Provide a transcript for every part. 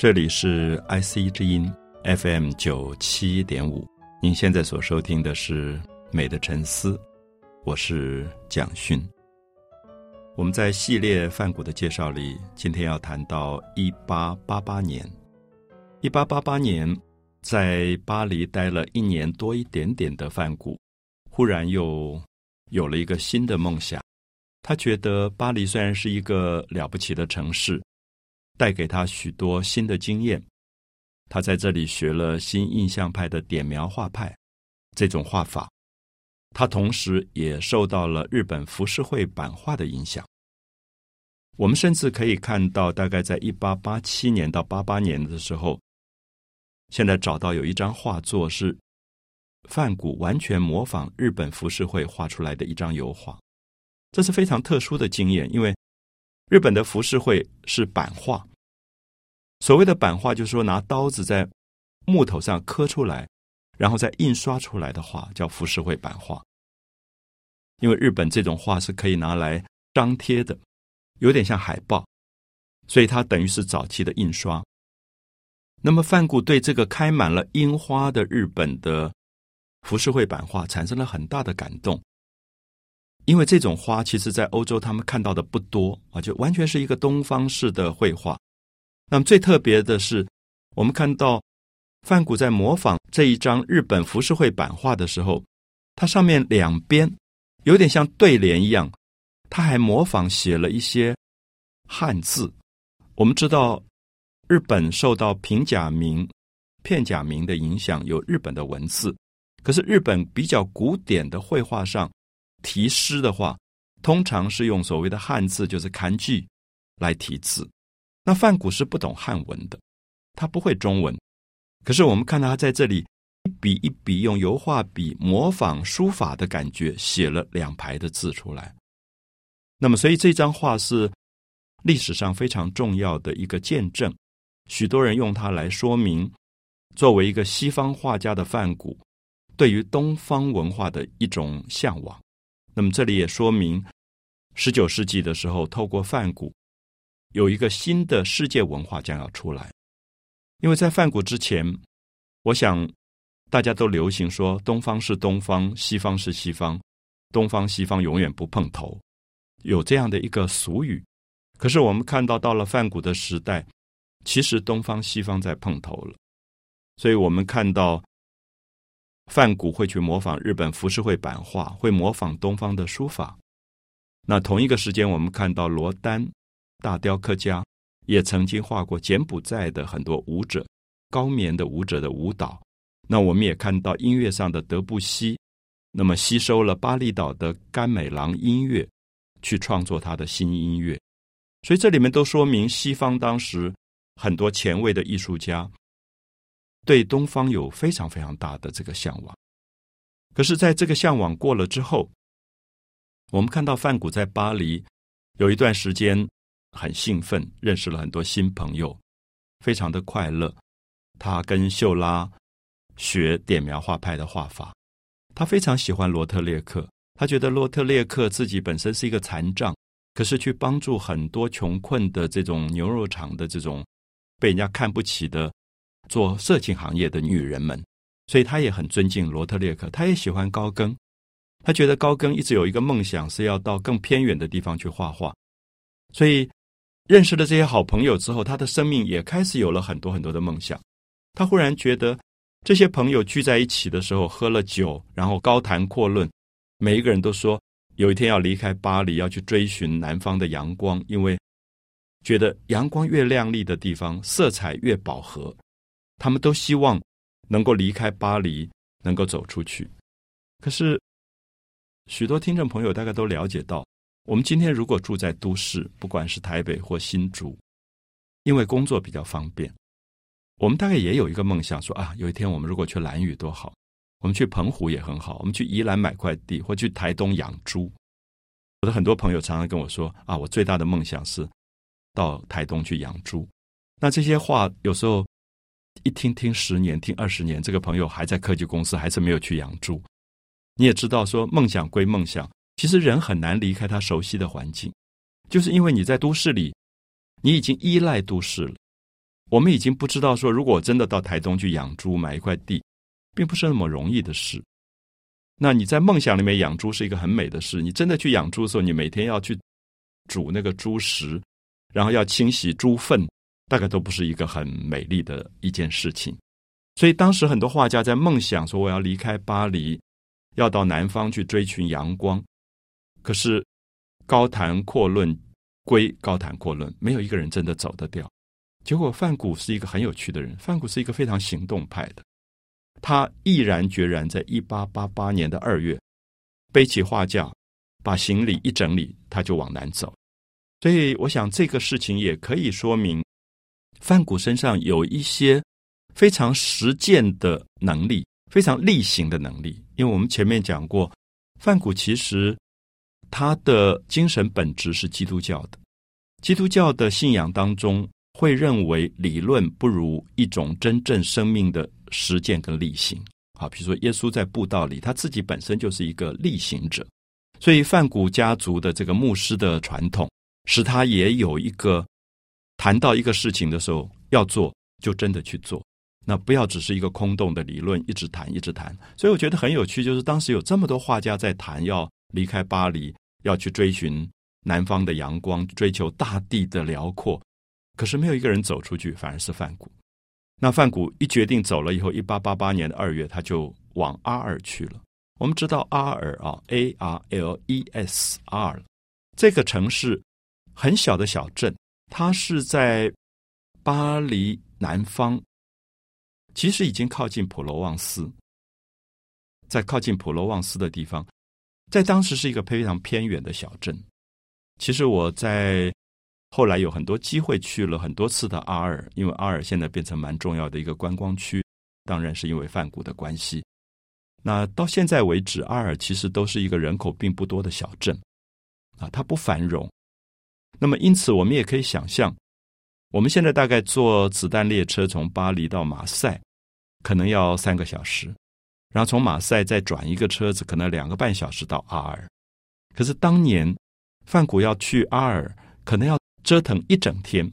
这里是 IC 之音 FM 九七点五，您现在所收听的是《美的沉思》，我是蒋勋。我们在系列梵谷的介绍里，今天要谈到一八八八年。一八八八年，在巴黎待了一年多一点点的梵谷，忽然又有了一个新的梦想。他觉得巴黎虽然是一个了不起的城市，带给他许多新的经验。他在这里学了新印象派的点描画派这种画法。他同时也受到了日本浮世绘版画的影响。我们甚至可以看到，大概在一八八七年到八八年的时候，现在找到有一张画作是范谷完全模仿日本浮世绘画出来的一张油画。这是非常特殊的经验，因为日本的浮世绘是版画。所谓的版画，就是说拿刀子在木头上刻出来，然后再印刷出来的画，叫浮世绘版画。因为日本这种画是可以拿来张贴的，有点像海报，所以它等于是早期的印刷。那么范谷对这个开满了樱花的日本的浮世绘版画产生了很大的感动。因为这种花，其实在欧洲他们看到的不多啊，就完全是一个东方式的绘画。那么最特别的是，我们看到范谷在模仿这一张日本浮世绘版画的时候，它上面两边有点像对联一样，他还模仿写了一些汉字。我们知道，日本受到平假名、片假名的影响，有日本的文字，可是日本比较古典的绘画上。题诗的话，通常是用所谓的汉字，就是刊句来题字。那范古是不懂汉文的，他不会中文。可是我们看到他在这里一笔一笔用油画笔模仿书法的感觉，写了两排的字出来。那么，所以这张画是历史上非常重要的一个见证。许多人用它来说明，作为一个西方画家的范谷，对于东方文化的一种向往。那么这里也说明，十九世纪的时候，透过梵谷，有一个新的世界文化将要出来。因为在梵谷之前，我想大家都流行说东方是东方，西方是西方，东方西方永远不碰头，有这样的一个俗语。可是我们看到，到了梵谷的时代，其实东方西方在碰头了。所以我们看到。梵谷会去模仿日本浮世绘版画，会模仿东方的书法。那同一个时间，我们看到罗丹大雕刻家也曾经画过柬埔寨的很多舞者，高棉的舞者的舞蹈。那我们也看到音乐上的德布西，那么吸收了巴厘岛的甘美郎音乐，去创作他的新音乐。所以这里面都说明西方当时很多前卫的艺术家。对东方有非常非常大的这个向往，可是，在这个向往过了之后，我们看到范谷在巴黎有一段时间很兴奋，认识了很多新朋友，非常的快乐。他跟秀拉学点描画派的画法，他非常喜欢罗特列克，他觉得罗特列克自己本身是一个残障，可是去帮助很多穷困的这种牛肉厂的这种被人家看不起的。做色情行业的女人们，所以他也很尊敬罗特列克，他也喜欢高更，他觉得高更一直有一个梦想是要到更偏远的地方去画画，所以认识了这些好朋友之后，他的生命也开始有了很多很多的梦想。他忽然觉得这些朋友聚在一起的时候，喝了酒，然后高谈阔论，每一个人都说有一天要离开巴黎，要去追寻南方的阳光，因为觉得阳光越亮丽的地方，色彩越饱和。他们都希望能够离开巴黎，能够走出去。可是，许多听众朋友大概都了解到，我们今天如果住在都市，不管是台北或新竹，因为工作比较方便，我们大概也有一个梦想，说啊，有一天我们如果去兰屿多好，我们去澎湖也很好，我们去宜兰买块地，或去台东养猪。我的很多朋友常常跟我说啊，我最大的梦想是到台东去养猪。那这些话有时候。一听听十年，听二十年，这个朋友还在科技公司，还是没有去养猪。你也知道，说梦想归梦想，其实人很难离开他熟悉的环境，就是因为你在都市里，你已经依赖都市了，我们已经不知道说，如果真的到台东去养猪，买一块地，并不是那么容易的事。那你在梦想里面养猪是一个很美的事，你真的去养猪的时候，你每天要去煮那个猪食，然后要清洗猪粪，大概都不是一个很美丽的一件事情。所以当时很多画家在梦想说，我要离开巴黎，要到南方去追寻阳光。可是高谈阔论归高谈阔论，没有一个人真的走得掉。结果，范谷是一个很有趣的人。范谷是一个非常行动派的，他毅然决然在一八八八年的二月，背起画架，把行李一整理，他就往南走。所以，我想这个事情也可以说明，范谷身上有一些非常实践的能力，非常例行的能力。因为我们前面讲过，范谷其实他的精神本质是基督教的，基督教的信仰当中。会认为理论不如一种真正生命的实践跟例行。好，比如说耶稣在布道里，他自己本身就是一个例行者，所以范古家族的这个牧师的传统，使他也有一个谈到一个事情的时候要做，就真的去做，那不要只是一个空洞的理论，一直谈一直谈。所以我觉得很有趣，就是当时有这么多画家在谈要离开巴黎，要去追寻南方的阳光，追求大地的辽阔。可是没有一个人走出去，反而是范谷。那范谷一决定走了以后，一八八八年的二月，他就往阿尔去了。我们知道阿尔啊，A R L E S R 这个城市很小的小镇，它是在巴黎南方，其实已经靠近普罗旺斯，在靠近普罗旺斯的地方，在当时是一个非常偏远的小镇。其实我在。后来有很多机会去了很多次的阿尔，因为阿尔现在变成蛮重要的一个观光区，当然是因为泛谷的关系。那到现在为止，阿尔其实都是一个人口并不多的小镇，啊，它不繁荣。那么因此，我们也可以想象，我们现在大概坐子弹列车从巴黎到马赛，可能要三个小时，然后从马赛再转一个车子，可能两个半小时到阿尔。可是当年范谷要去阿尔，可能要。折腾一整天，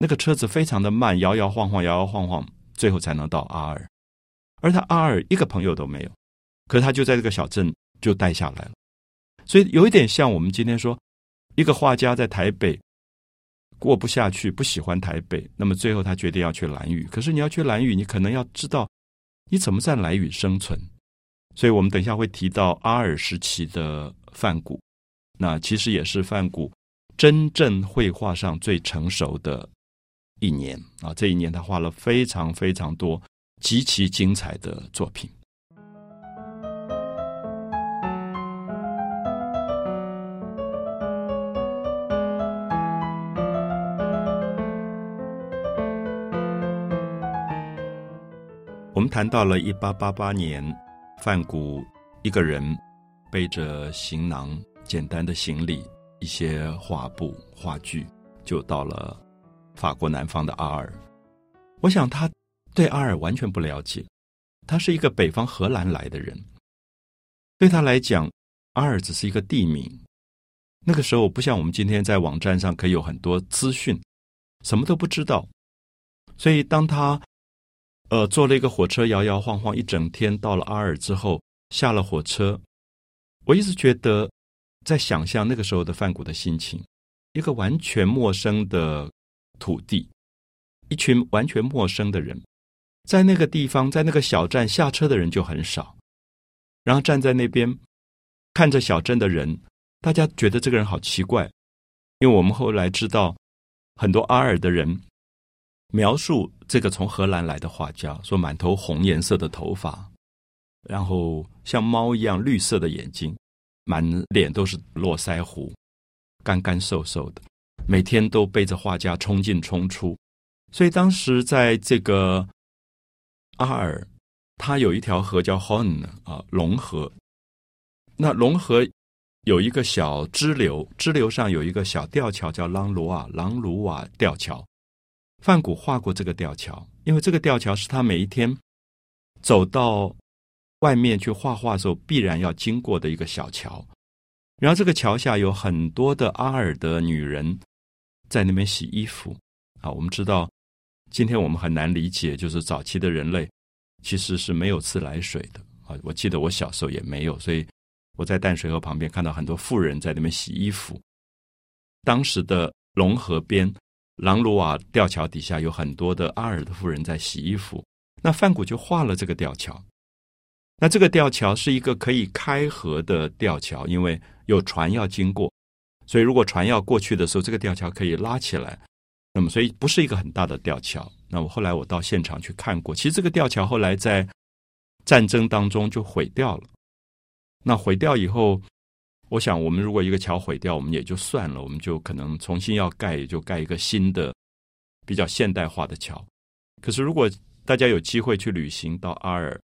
那个车子非常的慢，摇摇晃晃，摇摇晃晃，最后才能到阿尔。而他阿尔一个朋友都没有，可是他就在这个小镇就待下来了。所以有一点像我们今天说，一个画家在台北过不下去，不喜欢台北，那么最后他决定要去蓝屿。可是你要去蓝屿，你可能要知道你怎么在蓝雨生存。所以我们等一下会提到阿尔时期的梵谷，那其实也是梵谷。真正绘画上最成熟的一年啊，这一年他画了非常非常多极其精彩的作品。谈到了一八八八年，范谷一个人背着行囊，简单的行李。一些画布、话剧，就到了法国南方的阿尔。我想他对阿尔完全不了解，他是一个北方荷兰来的人，对他来讲，阿尔只是一个地名。那个时候不像我们今天在网站上可以有很多资讯，什么都不知道。所以当他呃坐了一个火车，摇摇晃晃一整天，到了阿尔之后，下了火车，我一直觉得。在想象那个时候的范谷的心情，一个完全陌生的土地，一群完全陌生的人，在那个地方，在那个小站下车的人就很少，然后站在那边看着小镇的人，大家觉得这个人好奇怪，因为我们后来知道很多阿尔的人描述这个从荷兰来的画家，说满头红颜色的头发，然后像猫一样绿色的眼睛。满脸都是络腮胡，干干瘦瘦的，每天都背着画家冲进冲出。所以当时在这个阿尔，它有一条河叫 Horn 啊，龙河。那龙河有一个小支流，支流上有一个小吊桥叫朗卢瓦朗卢瓦吊桥。范谷画过这个吊桥，因为这个吊桥是他每一天走到。外面去画画的时候，必然要经过的一个小桥，然后这个桥下有很多的阿尔的女人在那边洗衣服。啊，我们知道今天我们很难理解，就是早期的人类其实是没有自来水的啊。我记得我小时候也没有，所以我在淡水河旁边看到很多富人在那边洗衣服。当时的龙河边，朗鲁瓦吊桥底下有很多的阿尔的夫人在洗衣服，那范古就画了这个吊桥。那这个吊桥是一个可以开河的吊桥，因为有船要经过，所以如果船要过去的时候，这个吊桥可以拉起来。那么，所以不是一个很大的吊桥。那我后来我到现场去看过，其实这个吊桥后来在战争当中就毁掉了。那毁掉以后，我想我们如果一个桥毁掉，我们也就算了，我们就可能重新要盖，也就盖一个新的比较现代化的桥。可是如果大家有机会去旅行到阿尔，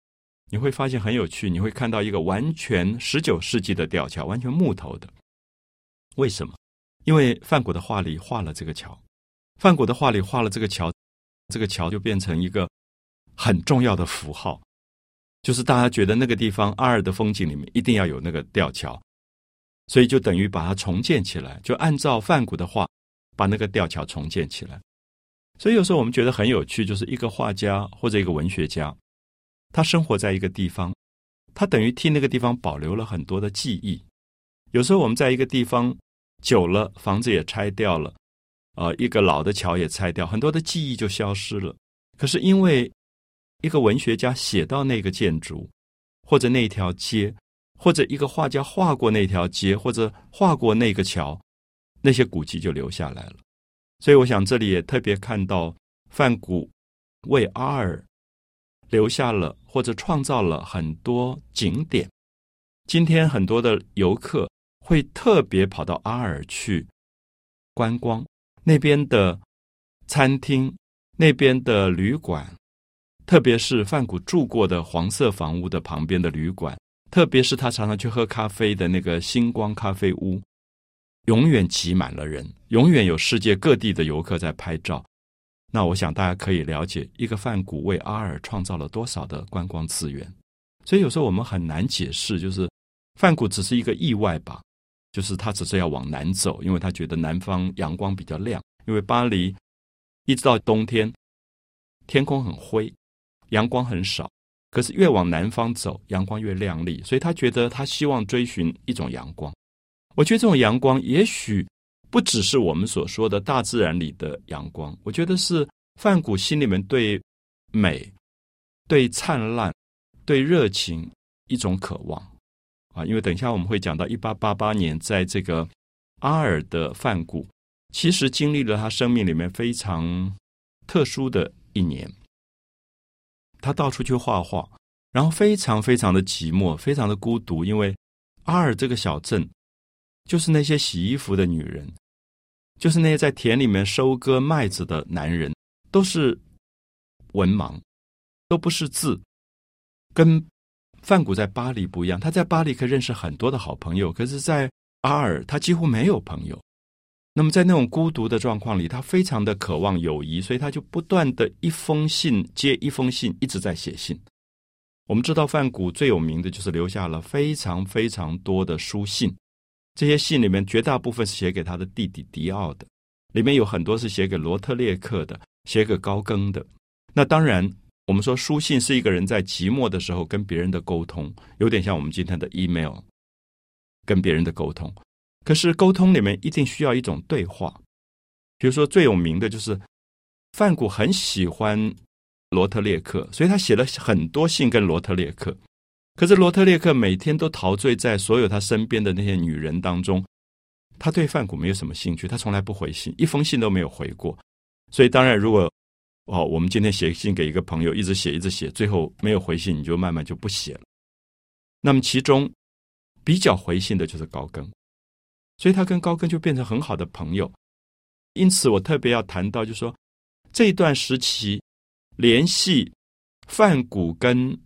你会发现很有趣，你会看到一个完全十九世纪的吊桥，完全木头的。为什么？因为梵谷的画里画了这个桥。范古的画里画了这个桥，这个桥就变成一个很重要的符号，就是大家觉得那个地方阿尔的风景里面一定要有那个吊桥，所以就等于把它重建起来，就按照范古的画把那个吊桥重建起来。所以有时候我们觉得很有趣，就是一个画家或者一个文学家，他生活在一个地方，他等于替那个地方保留了很多的记忆。有时候我们在一个地方久了，房子也拆掉了。啊，一个老的桥也拆掉，很多的记忆就消失了。可是因为一个文学家写到那个建筑，或者那条街，或者一个画家画过那条街，或者画过那个桥，那些古迹就留下来了。所以我想这里也特别看到梵谷为阿尔留下了或者创造了很多景点。今天很多的游客会特别跑到阿尔去观光。那边的餐厅，那边的旅馆，特别是范谷住过的黄色房屋的旁边的旅馆，特别是他常常去喝咖啡的那个星光咖啡屋，永远挤满了人，永远有世界各地的游客在拍照。那我想大家可以了解，一个范谷为阿尔创造了多少的观光资源。所以有时候我们很难解释，就是范谷只是一个意外吧。就是他只是要往南走，因为他觉得南方阳光比较亮。因为巴黎一直到冬天，天空很灰，阳光很少。可是越往南方走，阳光越亮丽，所以他觉得他希望追寻一种阳光。我觉得这种阳光也许不只是我们所说的大自然里的阳光，我觉得是范古心里面对美、对灿烂、对热情一种渴望。啊，因为等一下我们会讲到一八八八年，在这个阿尔的梵谷，其实经历了他生命里面非常特殊的一年。他到处去画画，然后非常非常的寂寞，非常的孤独，因为阿尔这个小镇，就是那些洗衣服的女人，就是那些在田里面收割麦子的男人，都是文盲，都不识字，跟。范古在巴黎不一样，他在巴黎可以认识很多的好朋友，可是，在阿尔他几乎没有朋友。那么，在那种孤独的状况里，他非常的渴望友谊，所以他就不断的一封信接一封信，一直在写信。我们知道，范古最有名的就是留下了非常非常多的书信，这些信里面绝大部分是写给他的弟弟迪奥的，里面有很多是写给罗特列克的，写给高更的。那当然。我们说书信是一个人在寂寞的时候跟别人的沟通，有点像我们今天的 email，跟别人的沟通。可是沟通里面一定需要一种对话。比如说最有名的就是范古很喜欢罗特列克，所以他写了很多信跟罗特列克。可是罗特列克每天都陶醉在所有他身边的那些女人当中，他对范古没有什么兴趣，他从来不回信，一封信都没有回过。所以当然如果哦，我们今天写信给一个朋友，一直写，一直写，最后没有回信，你就慢慢就不写了。那么其中比较回信的就是高更，所以他跟高更就变成很好的朋友。因此，我特别要谈到，就是说这一段时期联系梵谷跟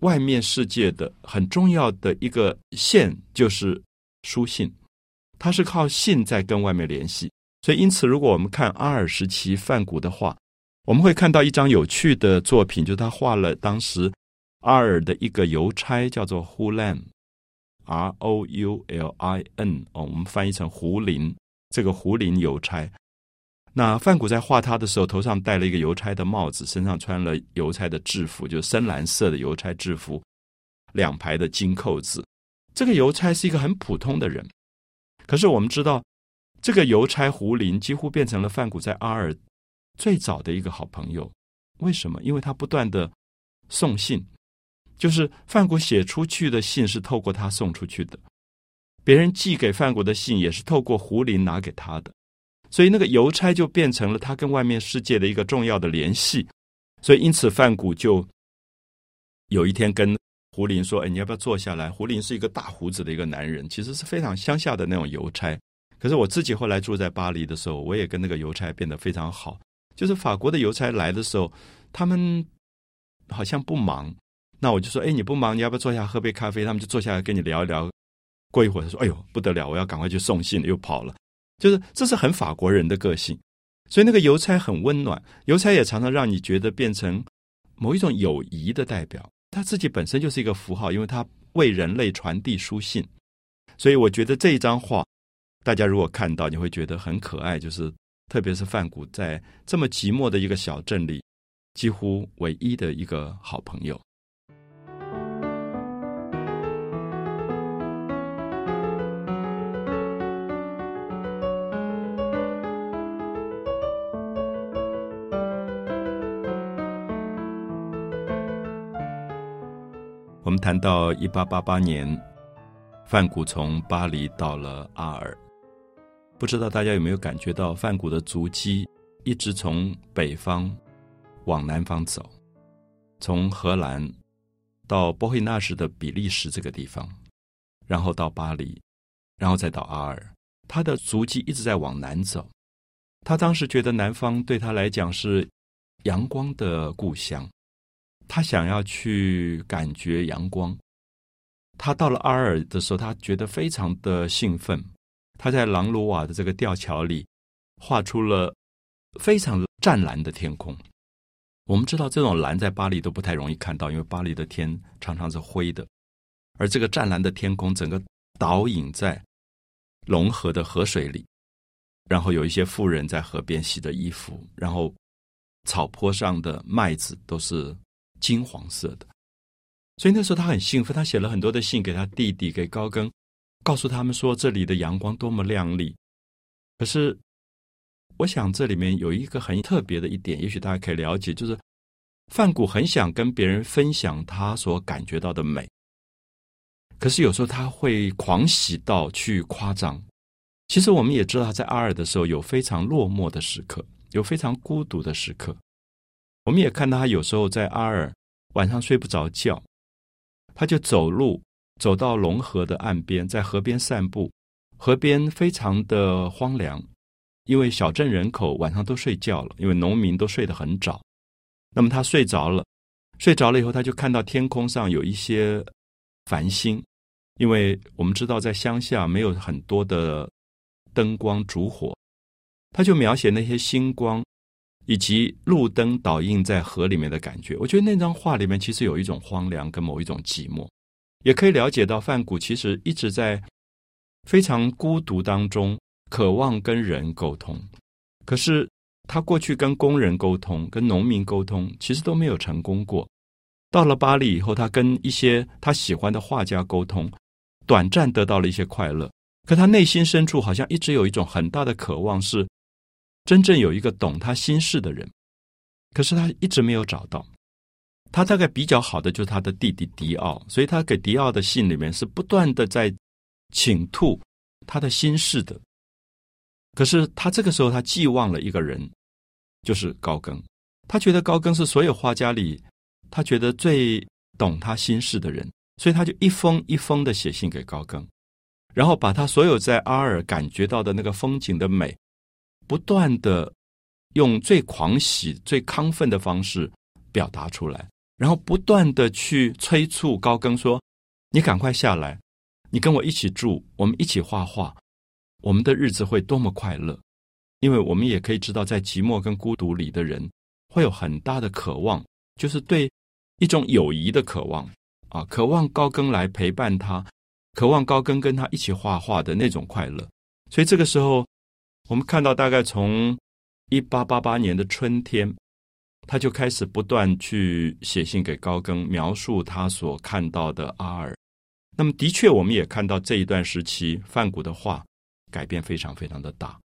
外面世界的很重要的一个线就是书信，他是靠信在跟外面联系。所以，因此，如果我们看阿尔时期梵谷的话，我们会看到一张有趣的作品，就是他画了当时阿尔的一个邮差，叫做胡兰 （R O U L I N）。哦，我们翻译成胡林，这个胡林邮差。那范谷在画他的时候，头上戴了一个邮差的帽子，身上穿了邮差的制服，就深蓝色的邮差制服，两排的金扣子。这个邮差是一个很普通的人，可是我们知道，这个邮差胡林几乎变成了范谷在阿尔最早的一个好朋友。为什么？因为他不断的送信，就是范谷写出去的信是透过他送出去的，别人寄给范谷的信也是透过胡林拿给他的。所以那个邮差就变成了他跟外面世界的一个重要的联系，所以因此范谷就有一天跟胡林说：“哎，你要不要坐下来？”胡林是一个大胡子的一个男人，其实是非常乡下的那种邮差。可是我自己后来住在巴黎的时候，我也跟那个邮差变得非常好。就是法国的邮差来的时候，他们好像不忙，那我就说：“哎，你不忙，你要不要坐下喝杯咖啡？”他们就坐下来跟你聊一聊。过一会儿他说：“哎呦，不得了，我要赶快去送信，又跑了。”就是这是很法国人的个性，所以那个邮差很温暖，邮差也常常让你觉得变成某一种友谊的代表。他自己本身就是一个符号，因为他为人类传递书信。所以我觉得这一张画，大家如果看到，你会觉得很可爱。就是特别是范谷在这么寂寞的一个小镇里，几乎唯一的一个好朋友。谈到一八八八年，范谷从巴黎到了阿尔，不知道大家有没有感觉到范谷的足迹一直从北方往南方走，从荷兰到波黑纳什的比利时这个地方，然后到巴黎，然后再到阿尔，他的足迹一直在往南走。他当时觉得南方对他来讲是阳光的故乡。他想要去感觉阳光。他到了阿尔的时候，他觉得非常的兴奋。他在朗鲁瓦的这个吊桥里画出了非常湛蓝的天空。我们知道这种蓝在巴黎都不太容易看到，因为巴黎的天常常是灰的。而这个湛蓝的天空，整个倒影在龙河的河水里，然后有一些妇人在河边洗着衣服，然后草坡上的麦子都是。金黄色的，所以那时候他很兴奋，他写了很多的信给他弟弟，给高更，告诉他们说这里的阳光多么亮丽。可是，我想这里面有一个很特别的一点，也许大家可以了解，就是范谷很想跟别人分享他所感觉到的美，可是有时候他会狂喜到去夸张。其实我们也知道，在阿尔的时候有非常落寞的时刻，有非常孤独的时刻。我们也看到他有时候在阿尔晚上睡不着觉，他就走路走到龙河的岸边，在河边散步。河边非常的荒凉，因为小镇人口晚上都睡觉了，因为农民都睡得很早。那么他睡着了，睡着了以后，他就看到天空上有一些繁星，因为我们知道在乡下没有很多的灯光烛火，他就描写那些星光。以及路灯倒映在河里面的感觉，我觉得那张画里面其实有一种荒凉跟某一种寂寞，也可以了解到范谷其实一直在非常孤独当中，渴望跟人沟通。可是他过去跟工人沟通、跟农民沟通，其实都没有成功过。到了巴黎以后，他跟一些他喜欢的画家沟通，短暂得到了一些快乐。可他内心深处好像一直有一种很大的渴望是。真正有一个懂他心事的人，可是他一直没有找到。他大概比较好的就是他的弟弟迪奥，所以他给迪奥的信里面是不断的在倾吐他的心事的。可是他这个时候他寄望了一个人，就是高更。他觉得高更是所有画家里他觉得最懂他心事的人，所以他就一封一封的写信给高更，然后把他所有在阿尔感觉到的那个风景的美。不断的用最狂喜、最亢奋的方式表达出来，然后不断的去催促高更说：“你赶快下来，你跟我一起住，我们一起画画，我们的日子会多么快乐！”因为我们也可以知道，在寂寞跟孤独里的人会有很大的渴望，就是对一种友谊的渴望啊，渴望高更来陪伴他，渴望高更跟他一起画画的那种快乐。所以这个时候。我们看到，大概从一八八八年的春天，他就开始不断去写信给高更，描述他所看到的阿尔。那么，的确，我们也看到这一段时期，范谷的画改变非常非常的大，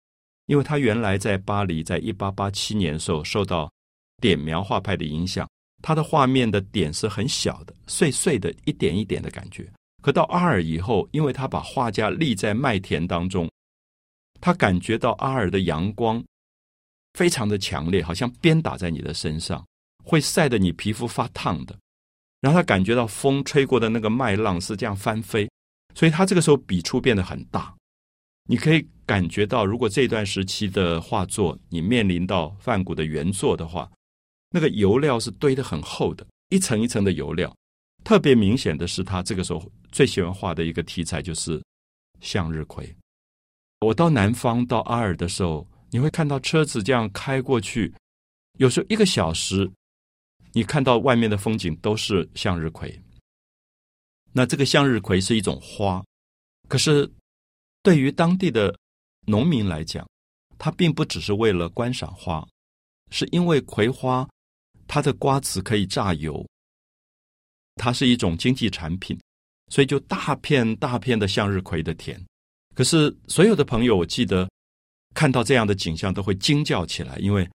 因为他原来在巴黎，在一八八七年时候受到点描画派的影响，他的画面的点是很小的、碎碎的，一点一点的感觉。可到阿尔以后，因为他把画家立在麦田当中，他感觉到阿尔的阳光非常的强烈，好像鞭打在你的身上，会晒得你皮肤发烫的。然后他感觉到风吹过的那个麦浪是这样翻飞，所以他这个时候笔触变得很大。你可以感觉到，如果这段时期的画作你面临到梵谷的原作的话，那个油料是堆得很厚的，一层一层的油料。特别明显的是，他这个时候最喜欢画的一个题材就是向日葵。我到南方到阿尔的时候，你会看到车子这样开过去，有时候一个小时。你看到外面的风景都是向日葵，那这个向日葵是一种花，可是对于当地的农民来讲，它并不只是为了观赏花，是因为葵花它的瓜子可以榨油，它是一种经济产品，所以就大片大片的向日葵的田。可是所有的朋友，我记得看到这样的景象都会惊叫起来，因为。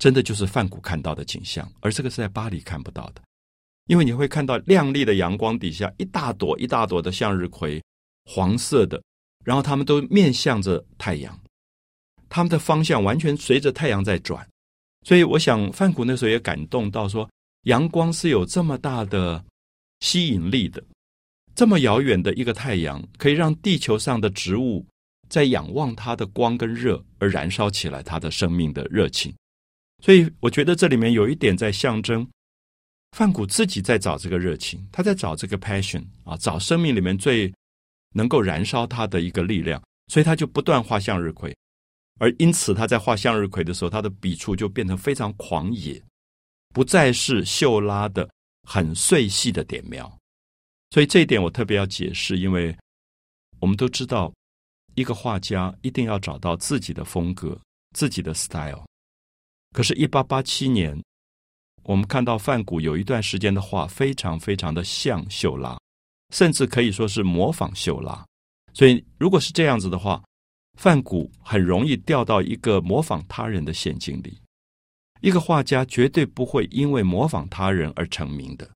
真的就是梵谷看到的景象，而这个是在巴黎看不到的，因为你会看到亮丽的阳光底下一大朵一大朵的向日葵，黄色的，然后它们都面向着太阳，它们的方向完全随着太阳在转，所以我想梵谷那时候也感动到说，阳光是有这么大的吸引力的，这么遥远的一个太阳可以让地球上的植物在仰望它的光跟热而燃烧起来它的生命的热情。所以我觉得这里面有一点在象征，范谷自己在找这个热情，他在找这个 passion 啊，找生命里面最能够燃烧他的一个力量，所以他就不断画向日葵，而因此他在画向日葵的时候，他的笔触就变成非常狂野，不再是秀拉的很碎细的点描。所以这一点我特别要解释，因为我们都知道，一个画家一定要找到自己的风格，自己的 style。可是，一八八七年，我们看到范谷有一段时间的画非常非常的像秀拉，甚至可以说是模仿秀拉。所以，如果是这样子的话，范谷很容易掉到一个模仿他人的陷阱里。一个画家绝对不会因为模仿他人而成名的，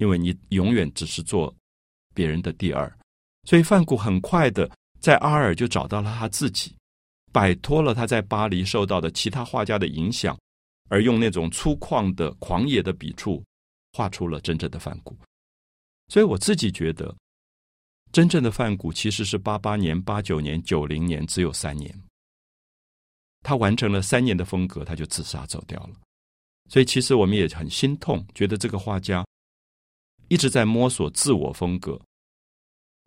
因为你永远只是做别人的第二。所以，梵谷很快的在阿尔就找到了他自己。摆脱了他在巴黎受到的其他画家的影响，而用那种粗犷的狂野的笔触，画出了真正的梵谷。所以我自己觉得，真正的梵谷其实是八八年、八九年、九零年，只有三年。他完成了三年的风格，他就自杀走掉了。所以其实我们也很心痛，觉得这个画家一直在摸索自我风格，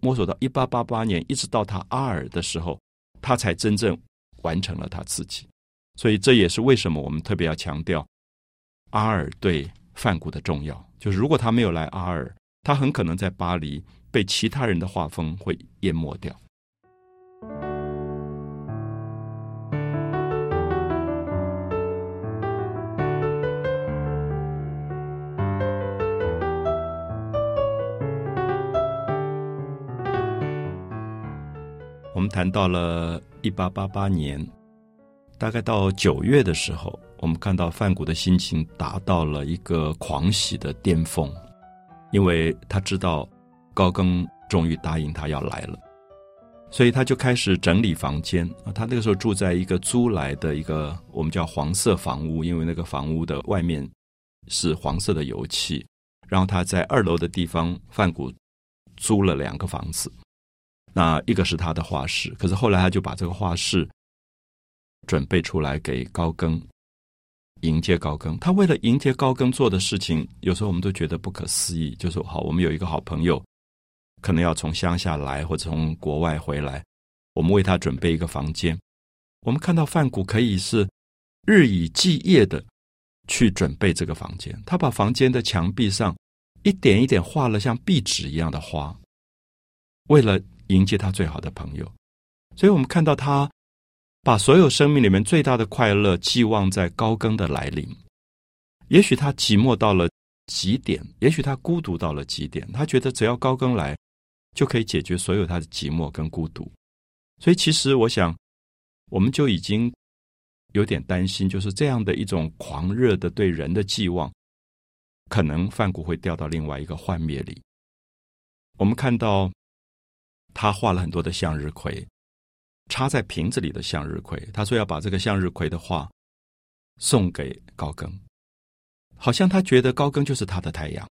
摸索到一八八八年，一直到他阿尔的时候，他才真正。完成了他自己，所以这也是为什么我们特别要强调阿尔对梵谷的重要。就是如果他没有来阿尔，他很可能在巴黎被其他人的画风会淹没掉。谈到了。一八八八年，大概到九月的时候，我们看到范谷的心情达到了一个狂喜的巅峰，因为他知道高更终于答应他要来了，所以他就开始整理房间啊。他那个时候住在一个租来的一个我们叫黄色房屋，因为那个房屋的外面是黄色的油漆。然后他在二楼的地方，范谷租了两个房子。那一个是他的画室，可是后来他就把这个画室准备出来给高更迎接高更。他为了迎接高更做的事情，有时候我们都觉得不可思议。就说好，我们有一个好朋友，可能要从乡下来或者从国外回来，我们为他准备一个房间。我们看到范谷可以是日以继夜的去准备这个房间。他把房间的墙壁上一点一点画了像壁纸一样的花，为了。迎接他最好的朋友，所以我们看到他把所有生命里面最大的快乐寄望在高更的来临。也许他寂寞到了极点，也许他孤独到了极点，他觉得只要高更来，就可以解决所有他的寂寞跟孤独。所以，其实我想，我们就已经有点担心，就是这样的一种狂热的对人的寄望，可能范谷会掉到另外一个幻灭里。我们看到他画了很多的向日葵，插在瓶子里的向日葵。他说要把这个向日葵的画送给高更，好像他觉得高更就是他的太阳，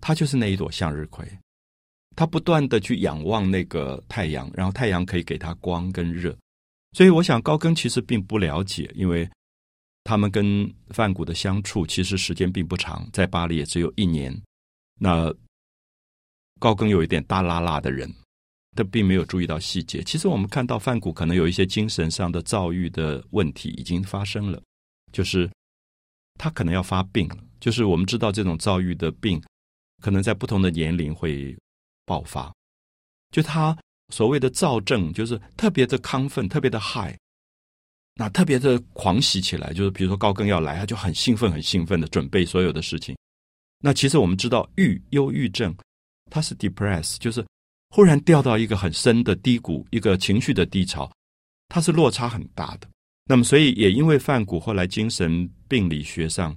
他就是那一朵向日葵。他不断的去仰望那个太阳，然后太阳可以给他光跟热。所以我想高更其实并不了解，因为他们跟范谷的相处其实时间并不长，在巴黎也只有一年。那高更有一点大拉拉的人，他并没有注意到细节。其实我们看到范谷可能有一些精神上的躁郁的问题已经发生了，就是他可能要发病了。就是我们知道这种躁郁的病，可能在不同的年龄会爆发。就他所谓的躁症，就是特别的亢奋，特别的嗨，那特别的狂喜起来。就是比如说高更要来，他就很兴奋，很兴奋的准备所有的事情。那其实我们知道，郁忧郁症。他是 depress，就是忽然掉到一个很深的低谷，一个情绪的低潮，它是落差很大的。那么，所以也因为范谷后来精神病理学上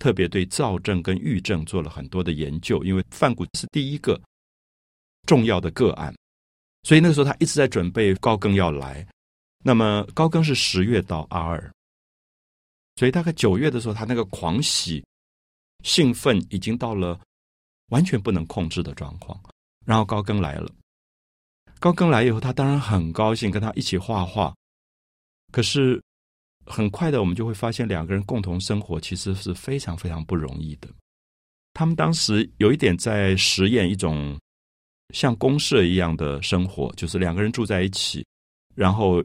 特别对躁症跟郁症做了很多的研究，因为范谷是第一个重要的个案，所以那个时候他一直在准备高更要来。那么高更是十月到阿二，所以大概九月的时候，他那个狂喜、兴奋已经到了。完全不能控制的状况，然后高更来了。高更来以后，他当然很高兴，跟他一起画画。可是很快的，我们就会发现，两个人共同生活其实是非常非常不容易的。他们当时有一点在实验一种像公社一样的生活，就是两个人住在一起，然后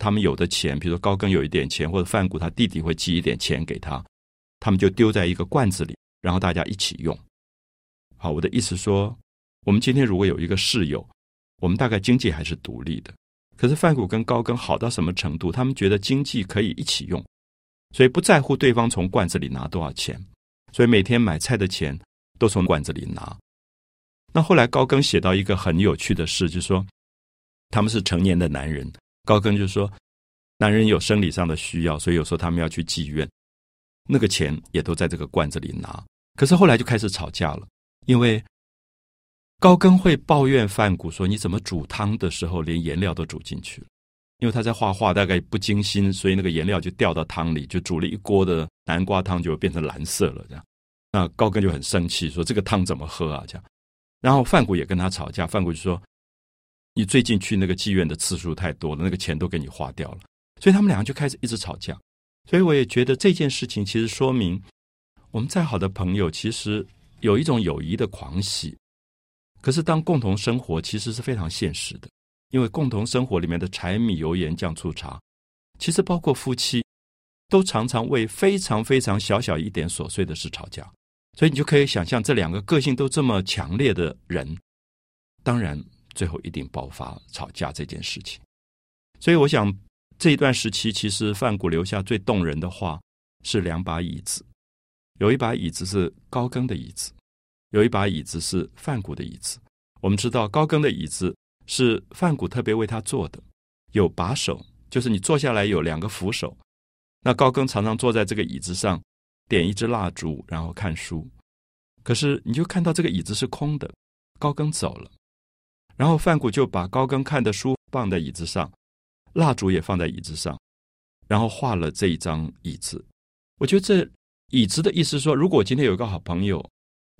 他们有的钱，比如说高更有一点钱，或者范谷他弟弟会寄一点钱给他，他们就丢在一个罐子里，然后大家一起用。好，我的意思说，我们今天如果有一个室友，我们大概经济还是独立的。可是范谷跟高更好到什么程度？他们觉得经济可以一起用，所以不在乎对方从罐子里拿多少钱，所以每天买菜的钱都从罐子里拿。那后来高更写到一个很有趣的事，就是说他们是成年的男人，高更就说男人有生理上的需要，所以有时候他们要去妓院，那个钱也都在这个罐子里拿。可是后来就开始吵架了。因为高更会抱怨范谷说：“你怎么煮汤的时候连颜料都煮进去了？”因为他在画画，大概不精心，所以那个颜料就掉到汤里，就煮了一锅的南瓜汤就变成蓝色了。这样，那高更就很生气，说：“这个汤怎么喝啊？”这样，然后范谷也跟他吵架，范谷就说：“你最近去那个妓院的次数太多了，那个钱都给你花掉了。”所以他们两个就开始一直吵架。所以我也觉得这件事情其实说明，我们再好的朋友，其实。有一种友谊的狂喜，可是当共同生活其实是非常现实的，因为共同生活里面的柴米油盐酱醋茶，其实包括夫妻，都常常为非常非常小小一点琐碎的事吵架，所以你就可以想象这两个个性都这么强烈的人，当然最后一定爆发吵架这件事情。所以我想这一段时期，其实范谷留下最动人的话是两把椅子。有一把椅子是高更的椅子，有一把椅子是范谷的椅子。我们知道高更的椅子是范谷特别为他做的，有把手，就是你坐下来有两个扶手。那高更常常坐在这个椅子上，点一支蜡烛，然后看书。可是你就看到这个椅子是空的，高更走了，然后范谷就把高更看的书放在椅子上，蜡烛也放在椅子上，然后画了这一张椅子。我觉得这。椅子的意思说，如果今天有一个好朋友，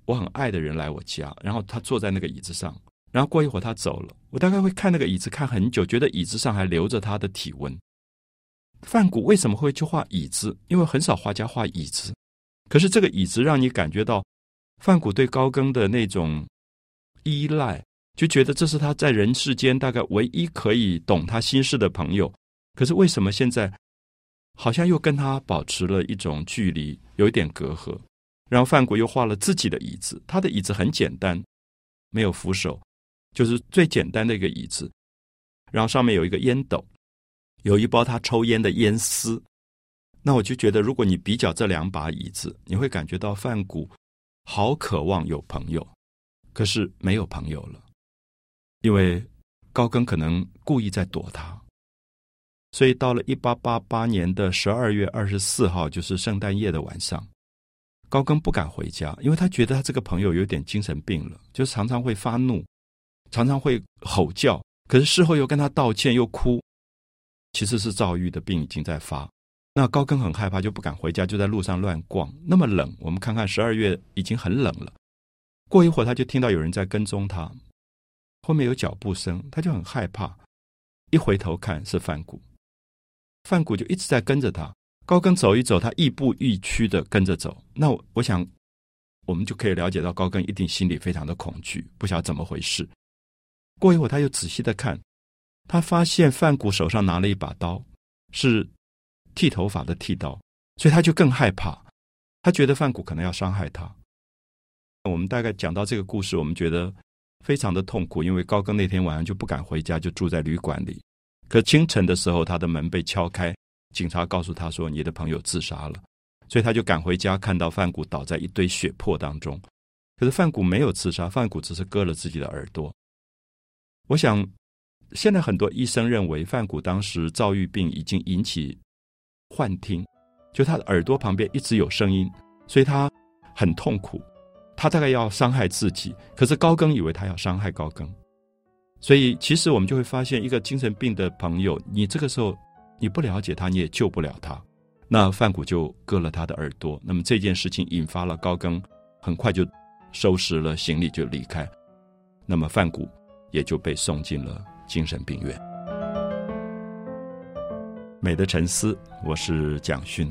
我很爱的人来我家，然后他坐在那个椅子上，然后过一会儿他走了，我大概会看那个椅子看很久，觉得椅子上还留着他的体温。范谷为什么会去画椅子？因为很少画家画椅子，可是这个椅子让你感觉到范谷对高更的那种依赖，就觉得这是他在人世间大概唯一可以懂他心事的朋友。可是为什么现在？好像又跟他保持了一种距离，有一点隔阂。然后范谷又画了自己的椅子，他的椅子很简单，没有扶手，就是最简单的一个椅子。然后上面有一个烟斗，有一包他抽烟的烟丝。那我就觉得，如果你比较这两把椅子，你会感觉到范谷好渴望有朋友，可是没有朋友了，因为高更可能故意在躲他。所以到了一八八八年的十二月二十四号，就是圣诞夜的晚上，高更不敢回家，因为他觉得他这个朋友有点精神病了，就常常会发怒，常常会吼叫，可是事后又跟他道歉又哭，其实是躁郁的病已经在发。那高更很害怕，就不敢回家，就在路上乱逛。那么冷，我们看看十二月已经很冷了。过一会儿，他就听到有人在跟踪他，后面有脚步声，他就很害怕。一回头看，是范谷。范谷就一直在跟着他。高更走一走，他亦步亦趋的跟着走。那我我想，我们就可以了解到，高更一定心里非常的恐惧，不晓得怎么回事。过一会儿，他又仔细的看，他发现范谷手上拿了一把刀，是。剃头发的剃刀，所以他就更害怕。他觉得范谷可能要伤害他。我们大概讲到这个故事，我们觉得非常的痛苦，因为高更那天晚上就不敢回家，就住在旅馆里。可清晨的时候，他的门被敲开，警察告诉他说：“你的朋友自杀了。”所以他就赶回家，看到范谷倒在一堆血泊当中。可是范谷没有自杀，范谷只是割了自己的耳朵。我想，现在很多医生认为范谷当时躁郁病已经引起。幻听，就他的耳朵旁边一直有声音，所以他很痛苦。他大概要伤害自己，可是高更以为他要伤害高更，所以其实我们就会发现，一个精神病的朋友，你这个时候你不了解他，你也救不了他。那范谷就割了他的耳朵，那么这件事情引发了高更，很快就收拾了行李就离开，那么范谷也就被送进了精神病院。美的沉思，我是蒋勋。